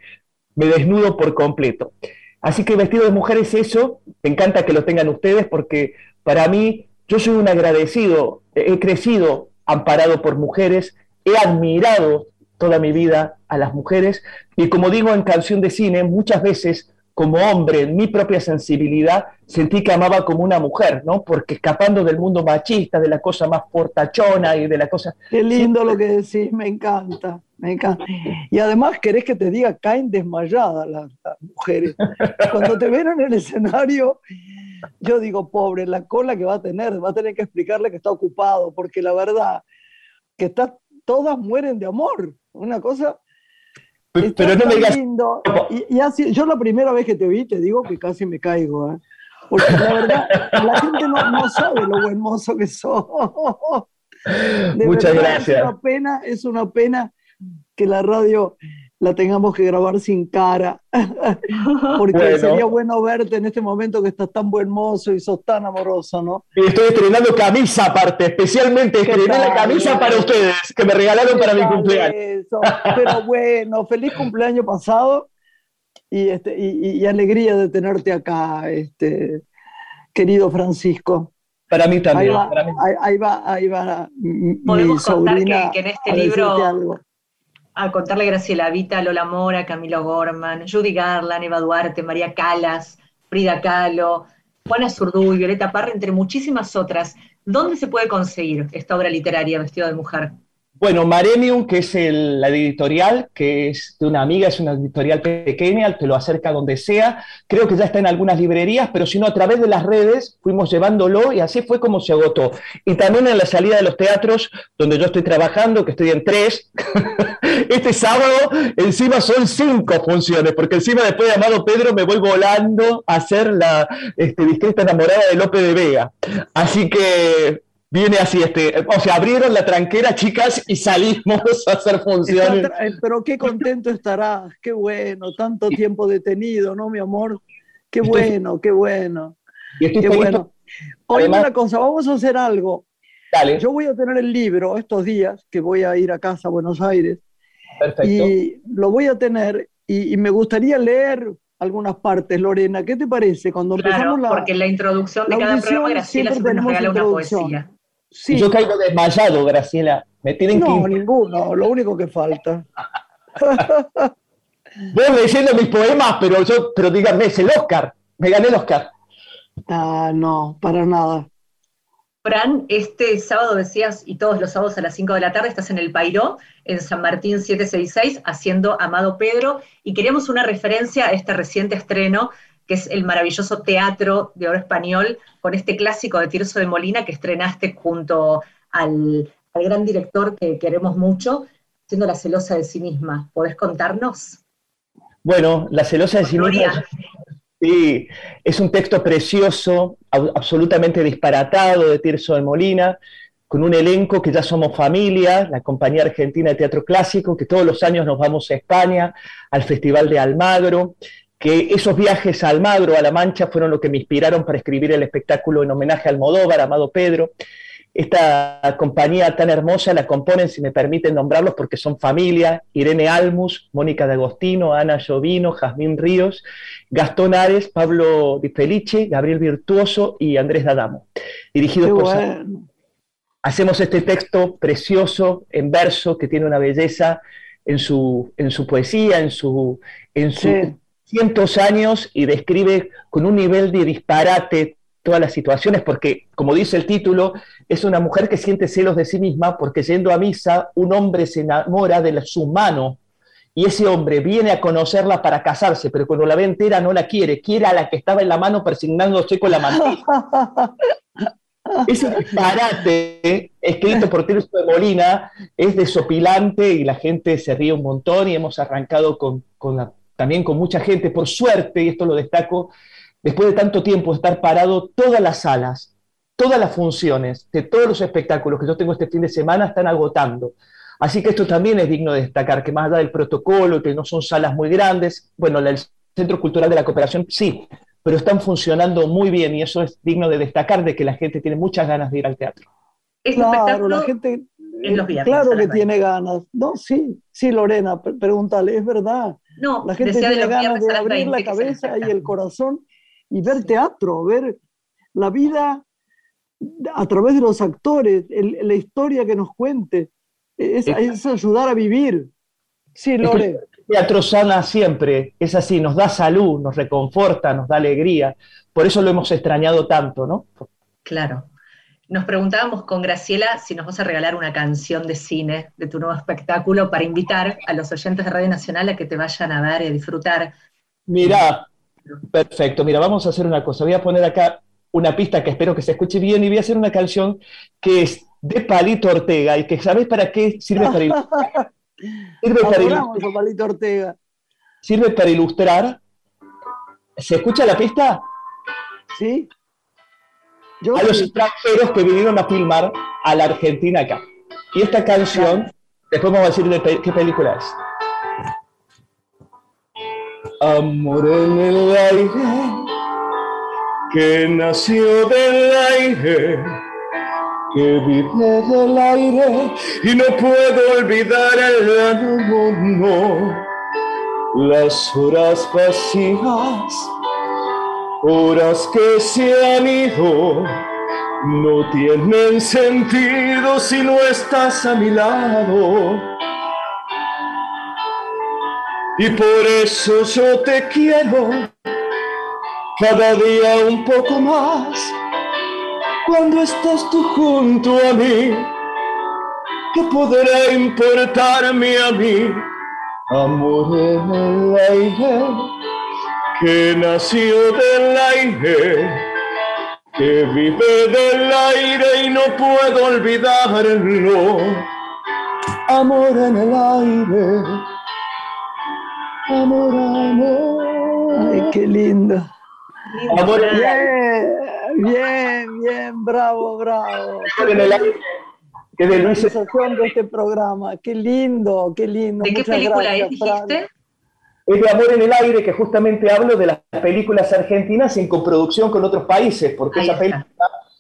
me desnudo por completo. Así que vestido de mujer es eso, me encanta que lo tengan ustedes porque para mí yo soy un agradecido, he crecido amparado por mujeres, he admirado toda mi vida a las mujeres. Y como digo en canción de cine, muchas veces como hombre, en mi propia sensibilidad, sentí que amaba como una mujer, ¿no? Porque escapando del mundo machista, de la cosa más portachona y de la cosa... Qué lindo lo que decís, me encanta, me encanta. Y además querés que te diga, caen desmayadas las, mujeres. Cuando te ven en el escenario, yo digo, pobre, la cola que va a tener, va a tener que explicarle que está ocupado, porque la verdad, que está, todas mueren de amor una cosa. Pero, no me digas. Lindo. Y, así, yo la primera vez que te vi, te digo que casi me caigo, ¿eh? Porque la verdad, la gente no, sabe lo buen mozo que sos. Muchas gracias. Es una pena, es una pena que la radio la tengamos que grabar sin cara, <laughs> porque sería bueno verte en este momento que estás tan buen mozo y sos tan amoroso, ¿no? Y estoy estrenando camisa aparte, especialmente estrené la camisa para ustedes, que me regalaron para mi cumpleaños. <laughs> Pero bueno, feliz cumpleaños pasado y, este, y, alegría de tenerte acá, este, querido Francisco. Para mí también. Ahí va, ahí va, Podemos contar que, en este libro a contarle Graciela Vita, Lola Mora, Camilo Gorman, Judy Garland, Eva Duarte, María Calas, Frida Kahlo, Juana Zurduy, Violeta Parra, entre muchísimas otras. ¿Dónde se puede conseguir esta obra literaria, Vestido de Mujer? Bueno, Maremium, que es la editorial, que es de una amiga, es una editorial pequeña, te lo acerca donde sea. Creo que ya está en algunas librerías, pero si no, a través de las redes fuimos llevándolo y así fue como se agotó. Y también en la salida de los teatros, donde yo estoy trabajando, que estoy en tres, <laughs> este sábado encima son cinco funciones, porque encima después de Amado Pedro me voy volando a hacer la este, discreta enamorada de Lope de Vega. Así que viene así, este, o sea, abrieron la tranquera, chicas, y salimos <laughs> a hacer funciones. Eh, pero qué contento estarás, qué bueno, tanto tiempo detenido, ¿no, mi amor? Qué bueno, qué bueno. qué bueno. Oye, una cosa, vamos a hacer algo. Dale. Yo voy a tener el libro estos días, que voy a ir a casa a Buenos Aires. Perfecto. Y lo voy a tener, y, me gustaría leer algunas partes, Lorena. ¿Qué te parece? Cuando empezamos la. Porque la introducción de cada programa, Graciela siempre nos regala una poesía. Yo caigo desmayado, Graciela. Me tienen no, ninguno, lo único que falta. <laughs> Voy leyendo mis poemas, pero yo, pero díganme, es el Oscar. Me gané el Oscar. Ah, no, para nada. Fran, este sábado decías, y todos los sábados a las 5 de la tarde, estás en el Pairó, en San Martín 766, haciendo Amado Pedro, y queríamos una referencia a este reciente estreno que es el maravilloso teatro de oro español, con este clásico de Tirso de Molina que estrenaste junto al, gran director que queremos mucho, siendo La celosa de sí misma. ¿Podés contarnos? Bueno, La celosa de sí misma sí, es un texto precioso, absolutamente disparatado de Tirso de Molina, con un elenco que ya somos familia, la Compañía Argentina de Teatro Clásico, que todos los años nos vamos a España, al Festival de Almagro, que esos viajes a Almagro, a La Mancha, fueron lo que me inspiraron para escribir el espectáculo en homenaje a Almodóvar, Amado Pedro. Esta compañía tan hermosa la componen, si me permiten nombrarlos, porque son familia, Irene Almus, Mónica de Agostino, Ana Llovino, Jazmín Ríos, Gastón Ares, Pablo Di Felice, Gabriel Virtuoso y Andrés D'Adamo. Dirigidos por... Hacemos este texto precioso, en verso, que tiene una belleza en su, en su poesía, en su, en su cientos años y describe con un nivel de disparate todas las situaciones, porque, como dice el título, es una mujer que siente celos de sí misma porque yendo a misa un hombre se enamora de su mano y ese hombre viene a conocerla para casarse, pero cuando la ve entera no la quiere, quiere a la que estaba en la mano persignándose con la mano. <laughs> Ese disparate escrito por Tirso de Molina es desopilante y la gente se ríe un montón y hemos arrancado con, con la también con mucha gente, por suerte, y esto lo destaco, después de tanto tiempo estar parado, todas las salas, todas las funciones de todos los espectáculos que yo tengo este fin de semana están agotando. Así que esto también es digno de destacar, que más allá del protocolo, que no son salas muy grandes, bueno, el Centro Cultural de la Cooperación sí, pero están funcionando muy bien y eso es digno de destacar de que la gente tiene muchas ganas de ir al teatro. Este claro, la gente, claro que tiene ganas. No, sí, sí, Lorena, pregúntale, es verdad. No, la gente tiene ganas de abrir la cabeza y el corazón y ver teatro, ver la vida a través de los actores, la historia que nos cuente. Es, ayudar a vivir. Sí, Lore. teatro sana siempre, es así, nos da salud, nos reconforta, nos da alegría. Por eso lo hemos extrañado tanto, ¿no? Claro. Nos preguntábamos con Graciela si nos vas a regalar una canción de cine de tu nuevo espectáculo para invitar a los oyentes de Radio Nacional a que te vayan a ver y a disfrutar. Mira, perfecto. Mira, vamos a hacer una cosa. Voy a poner acá una pista que espero que se escuche bien y voy a hacer una canción que es de Palito Ortega y que ¿sabes para qué sirve para ilustrar? <laughs> Sirve para ilustrar. Palito Ortega. Sirve para ilustrar. ¿Se escucha la pista? Sí a los extranjeros que vinieron a filmar a la Argentina acá. Y esta canción, después vamos a decir de qué película es. Amor en el aire, que nació del aire, que vive del aire y no puedo olvidar el mundo, las horas vacías horas que se han ido no tienen sentido si no estás a mi lado. Y por eso yo te quiero cada día un poco más. Cuando estás tú junto a mí, ¿qué podrá importarme a mí? Amor en el aire, que nació del aire, que vive del aire y no puedo olvidarlo. Amor en el aire, amor, amor. Ay, qué lindo. Amor en el Bien, bien, bien, bravo, bravo. Amor en el aire. Que de Luis Sensación de este programa. Qué lindo, qué lindo. ¿De qué película gracias, es, Fran. dijiste? Es de Amor en el Aire, que justamente hablo de las películas argentinas en coproducción con otros países, porque esa película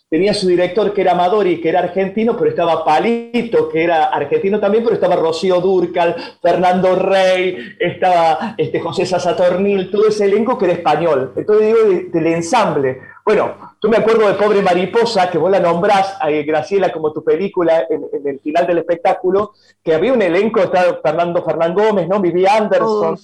tenía su director que era Amadori, que era argentino, pero estaba Palito, que era argentino también, pero estaba Rocío Durcal, Fernando Rey, estaba este, José Sasatornil, todo ese elenco que era español. Entonces digo de- del ensamble. Bueno, yo me acuerdo de Pobre Mariposa, que vos la nombrás, eh, Graciela, como tu película en, en el final del espectáculo, que había un elenco, estaba Fernando Fernán Gómez, ¿no? Vivi Anderson.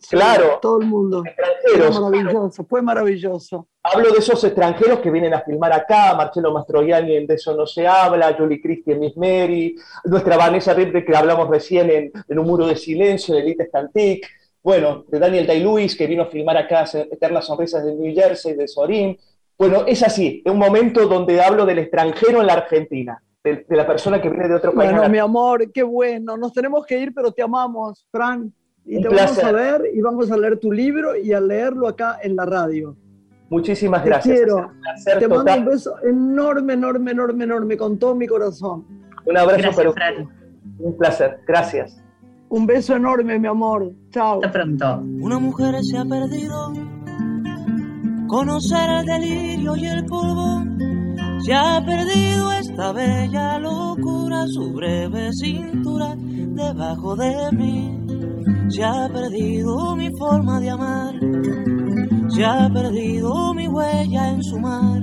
Sí, Claro. Todo el mundo. Fue extranjeros. maravilloso, fue maravilloso. Hablo de esos extranjeros que vienen a filmar acá, Marcelo Mastroianni en De eso no se habla, Julie Christie en Miss Mary, nuestra Vanessa Ripley que hablamos recién en, en Un muro de silencio, de Elite Stantic, bueno, de Daniel Day-Lewis que vino a filmar acá Eternas Sonrisas de New Jersey, de Sorín. Bueno, es así, es un momento donde hablo del extranjero en la Argentina, de, de la persona que viene de otro país. Bueno, mi amor, qué bueno. Nos tenemos que ir, pero te amamos, Fran. Y Un te vamos placer. a ver y vamos a leer tu libro y a leerlo acá en la radio. Muchísimas Te gracias. quiero. Te mando total. un beso enorme, enorme, enorme, enorme, con todo mi corazón. Un abrazo Gracias, para Fran. ustedes. Un placer. Gracias. Un beso enorme, mi amor. Chao. Hasta pronto. Una mujer se ha perdido. Conocer el delirio y el polvo. Se ha perdido esta bella locura, su breve cintura debajo de mí. Se ha perdido mi forma de amar. Se ha perdido mi huella en su mar.